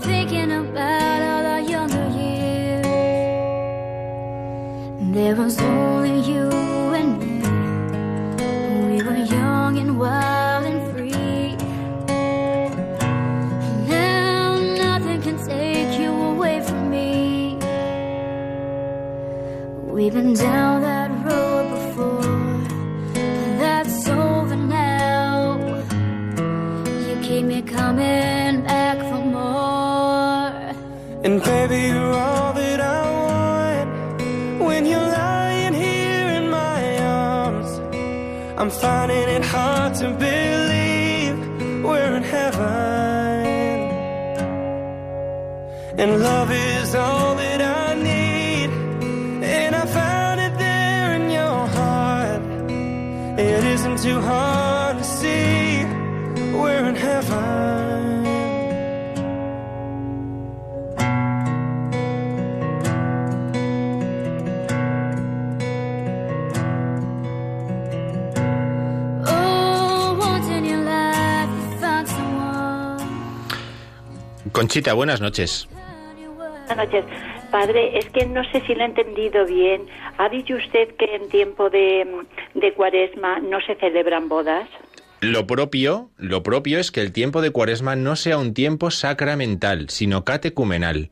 We've been down that road before, but that's over now. You keep me coming back for more. And baby, you're all that I want. When you're lying here in my arms, I'm finding it hard to believe we're in heaven. And love is all too hard to see we're in heaven. Oh. Conchita, buenas noches. Buenas noches. Padre, es que no sé si lo he entendido bien. ¿Ha dicho usted que en tiempo de, de cuaresma no se celebran bodas? Lo propio, lo propio es que el tiempo de Cuaresma no sea un tiempo sacramental, sino catecumenal.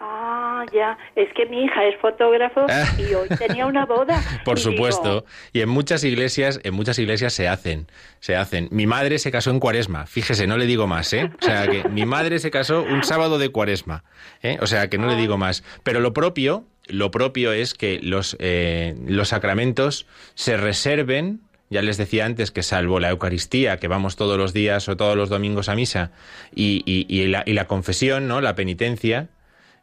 Ah, ya. Es que mi hija es fotógrafo Ah. y hoy tenía una boda. Por Y digo, supuesto, y en muchas iglesias, en muchas iglesias se hacen, se hacen. Mi madre se casó en Cuaresma, fíjese, no le digo más, ¿eh? O sea que mi madre se casó un sábado de Cuaresma, ¿eh? O sea que no le digo más. Pero lo propio, lo propio es que los eh, los sacramentos se reserven. Ya les decía antes que salvo la Eucaristía, que vamos todos los días o todos los domingos a misa, y, y- y la, y la confesión, ¿no? La penitencia,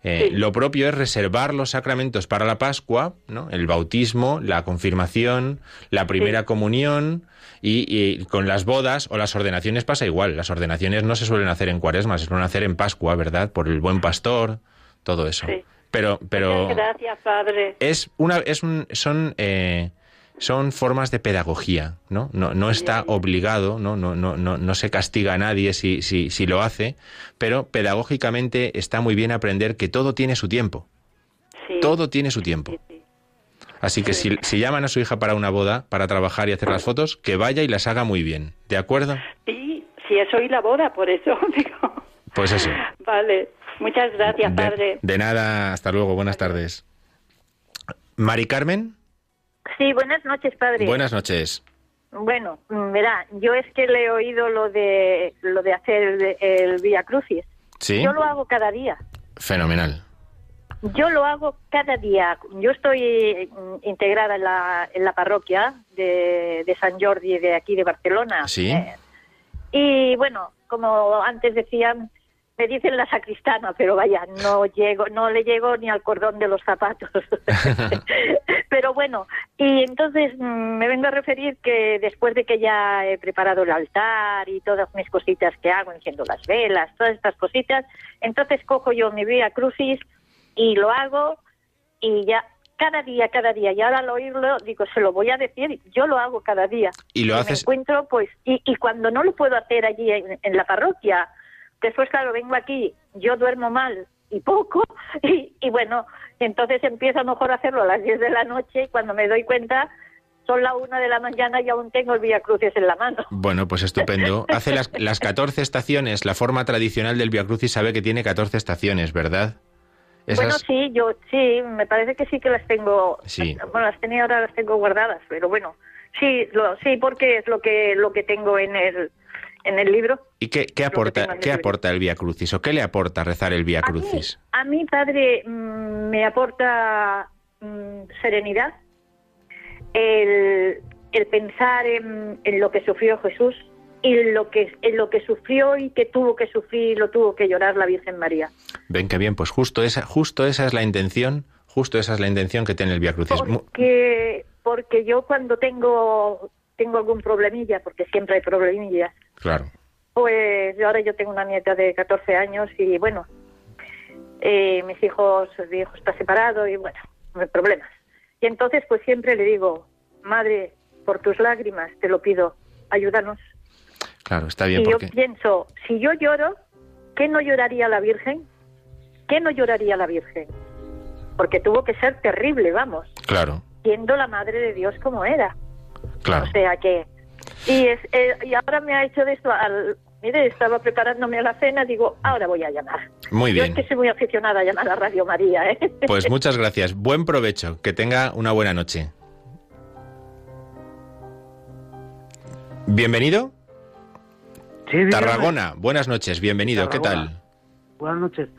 eh, Sí. Lo propio es reservar los sacramentos para la Pascua, ¿no? el bautismo, la confirmación, la primera comunión y, y con las bodas o las ordenaciones pasa igual. Las ordenaciones no se suelen hacer en Cuaresma, se suelen hacer en Pascua, ¿verdad? Por el buen pastor, todo eso. Sí. Pero, pero Muchas gracias, padre. es una, es un, son, eh, son formas de pedagogía, ¿no? No, no está obligado, ¿no? No, no, no, no se castiga a nadie si, si, si lo hace, pero pedagógicamente está muy bien aprender que todo tiene su tiempo. Sí. Todo tiene su tiempo. Sí, sí. Así que si, si llaman a su hija para una boda, para trabajar y hacer las fotos, que vaya y las haga muy bien. ¿De acuerdo? Sí, sí, es hoy la boda, por eso digo. Pues eso. Vale. Muchas gracias, De, padre. de nada, hasta luego, buenas tardes. Mari Carmen, Sí, buenas noches, padre. buenas noches. Bueno, verá, yo es que le he oído lo de lo de hacer el, el Via Crucis. ¿Sí? Yo lo hago cada día. Fenomenal. Yo lo hago cada día. Yo estoy integrada en la, en la parroquia de, de San Jordi de aquí de Barcelona. Sí. Eh, y bueno, como antes decían, me dicen la sacristana, pero vaya, no llego, no le llego ni al cordón de los zapatos. pero bueno, y entonces mm, me vengo a referir que después de que ya he preparado el altar y todas mis cositas que hago, enciendo las velas, todas estas cositas, entonces cojo yo mi Vía Crucis y lo hago y ya cada día, cada día. Y ahora al oírlo, digo, se lo voy a decir, yo lo hago cada día. Y lo haces- encuentro, pues, y, y cuando no lo puedo hacer allí en, en la parroquia, después, claro, vengo aquí, yo duermo mal y poco, y, y bueno, entonces empiezo a lo mejor a hacerlo a las 10 de la noche y cuando me doy cuenta son la una de la mañana y aún tengo el Vía Crucis en la mano. Bueno, pues estupendo. Hace las, las 14 estaciones. La forma tradicional del Via Crucis sabe que tiene 14 estaciones, ¿verdad? Bueno, sí, yo sí, me parece que sí que las tengo. Sí. Bueno, las tenía ahora las tengo guardadas, pero bueno, sí, lo, sí, porque es lo que lo que tengo en el en el libro. ¿Y qué, aporta, qué libro. aporta el Via Crucis? ¿O qué le aporta rezar el Via A mí, Crucis? a mí, padre, mm, me aporta mm, serenidad, el, el pensar en, en lo que sufrió Jesús y lo que en lo que sufrió y que tuvo que sufrir y lo tuvo que llorar la Virgen María. Ven que bien, pues justo esa, justo esa es la intención, justo esa es la intención que tiene el Via Crucis. Porque, porque yo cuando tengo, tengo algún problemilla, porque siempre hay problemillas, Claro. pues ahora yo tengo una nieta de 14 años y bueno, eh, mis hijos, mi hijo está separado y bueno, problemas. Y entonces pues siempre le digo, madre, por tus lágrimas te lo pido, ayúdanos. Claro, está bien y yo pienso, si yo lloro, ¿qué no lloraría la Virgen? ¿Qué no lloraría la Virgen? Porque tuvo que ser terrible, vamos Claro. siendo la madre de Dios como era. Claro. O sea que... Y, es, eh, y ahora me ha hecho de esto, al, mire, estaba preparándome a la cena, digo, ahora voy a llamar. Muy Yo bien. es que soy muy aficionada a llamar a Radio María, ¿eh? Pues muchas gracias. Buen provecho. Que tenga una buena noche. Bienvenido. Sí. Tarragona. Buenas noches. Bienvenido. ¿Qué tal? Buenas noches.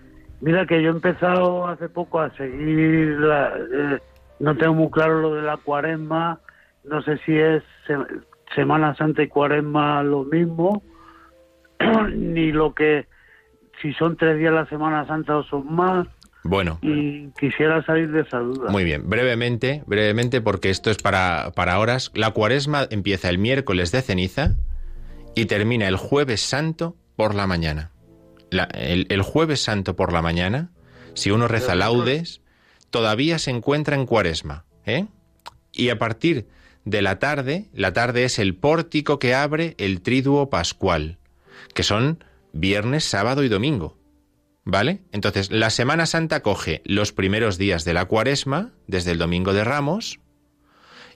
Mira que yo he empezado hace poco a seguir, la, eh, no tengo muy claro lo de la cuaresma, no sé si es se- Semana Santa y cuaresma lo mismo, ni lo que, si son tres días la Semana Santa o son más, Bueno. y quisiera salir de esa duda. Muy bien, brevemente, brevemente, porque esto es para, para horas. La cuaresma empieza el miércoles de ceniza y termina el jueves santo por la mañana. La- el, el jueves santo por la mañana, si uno reza laudes, todavía se encuentra en cuaresma. ¿eh? Y a partir de la tarde, la tarde es el pórtico que abre el triduo pascual, que son viernes, sábado y domingo. ¿Vale? Entonces, la Semana Santa coge los primeros días de la cuaresma, desde el domingo de Ramos,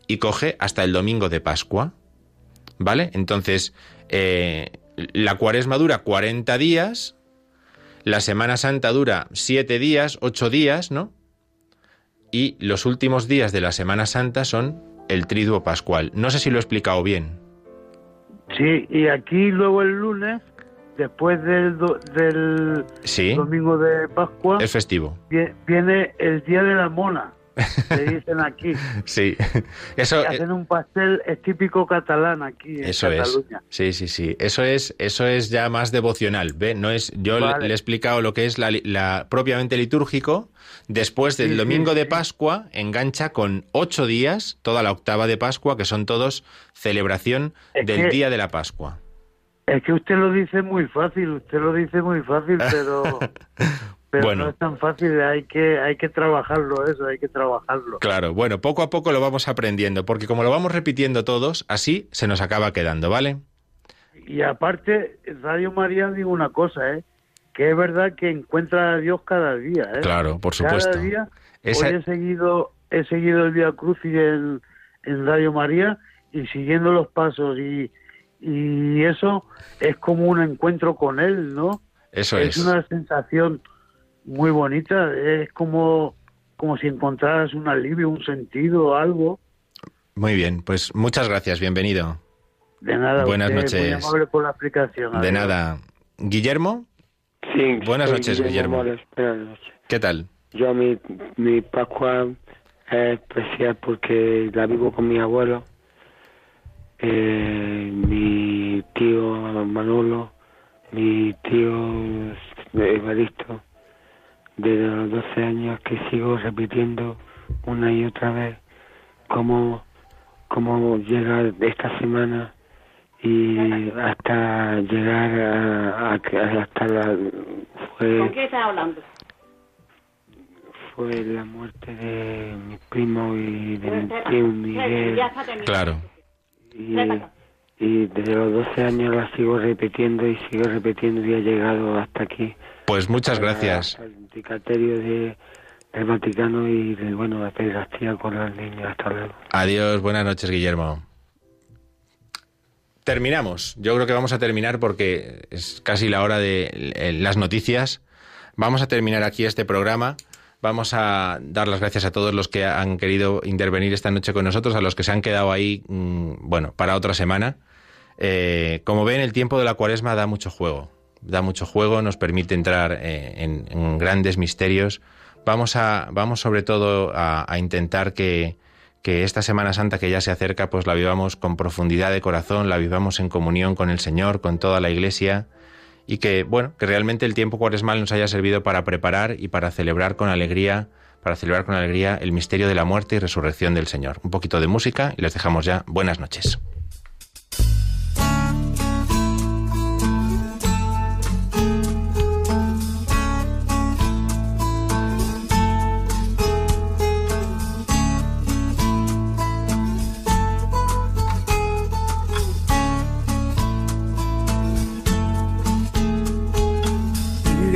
y coge hasta el domingo de Pascua. ¿Vale? Entonces, eh, la cuaresma dura 40 días, la Semana Santa dura 7 días, 8 días, ¿no? Y los últimos días de la Semana Santa son el triduo pascual. No sé si lo he explicado bien. Sí, y aquí luego el lunes, después del, do- del Sí, domingo de Pascua, es festivo. vie- viene el Día de la Mona, que dicen aquí. Sí, eso... que hacen un pastel es típico catalán aquí en Eso es. Sí, sí, sí. Eso es, eso es ya más devocional. ¿ve? No es, yo le- Vale. le he explicado lo que es la, propiamente litúrgico. Después del Sí, sí, domingo de. Pascua, engancha con ocho días, toda la octava de Pascua, que son todos celebración Es del que- día de la Pascua. Es que usted lo dice muy fácil, usted lo dice muy fácil, pero, pero Bueno. no es tan fácil, hay que hay que trabajarlo eso, hay que trabajarlo. Claro, bueno, poco a poco lo vamos aprendiendo, porque como lo vamos repitiendo todos, así se nos acaba quedando, ¿vale? Y aparte, Radio María digo una cosa, ¿eh? que es verdad que encuentra a Dios cada día. ¿eh? Claro, por supuesto. Cada día. Esa- Hoy he seguido, he seguido el Via Crucis en, en Radio María y siguiendo los pasos y, y eso es como un encuentro con Él, ¿no? Eso es es. una sensación muy bonita, es como, como si encontraras un alivio, un sentido, algo. Muy bien, pues muchas gracias, bienvenido. De nada, Buenas usted, muy noches. amable por la explicación. De Adiós. nada. Guillermo, Sí, Buenas noches, Guillermo. Morales, buenas noches. ¿qué tal? Yo mi, mi Pascua es especial porque la vivo con mi abuelo, eh, mi tío Manolo, mi tío Evaristo, desde los 12 años que sigo repitiendo una y otra vez cómo, cómo llega esta semana y hasta llegar a, a que- hasta la fue estás hablando? fue la muerte de mi primo y de mi tío Miguel Claro. y, y desde los 12 años la sigo repitiendo y sigo repitiendo y ha llegado hasta aquí Pues muchas gracias. el Dicatelio de del Vaticano y de, bueno la pederastía con los niños hasta luego Adiós, buenas noches, Guillermo. Terminamos. Yo creo que vamos a terminar porque es casi la hora de eh, las noticias. Vamos a terminar aquí este programa. Vamos a dar las gracias a todos los que han querido intervenir esta noche con nosotros, a los que se han quedado ahí, mm, bueno, para otra semana. Eh, como ven, el tiempo de la cuaresma da mucho juego. Da mucho juego, nos permite entrar eh, en, grandes misterios. Vamos, a, vamos sobre todo a, a intentar que, que esta Semana Santa que ya se acerca, pues la vivamos con profundidad de corazón, la vivamos en comunión con el Señor, con toda la Iglesia, y que, bueno, que realmente el tiempo cuaresmal nos haya servido para preparar y para celebrar con alegría, para celebrar con alegría el misterio de la muerte y resurrección del Señor. Un poquito de música y les dejamos ya. Buenas noches.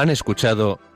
Han escuchado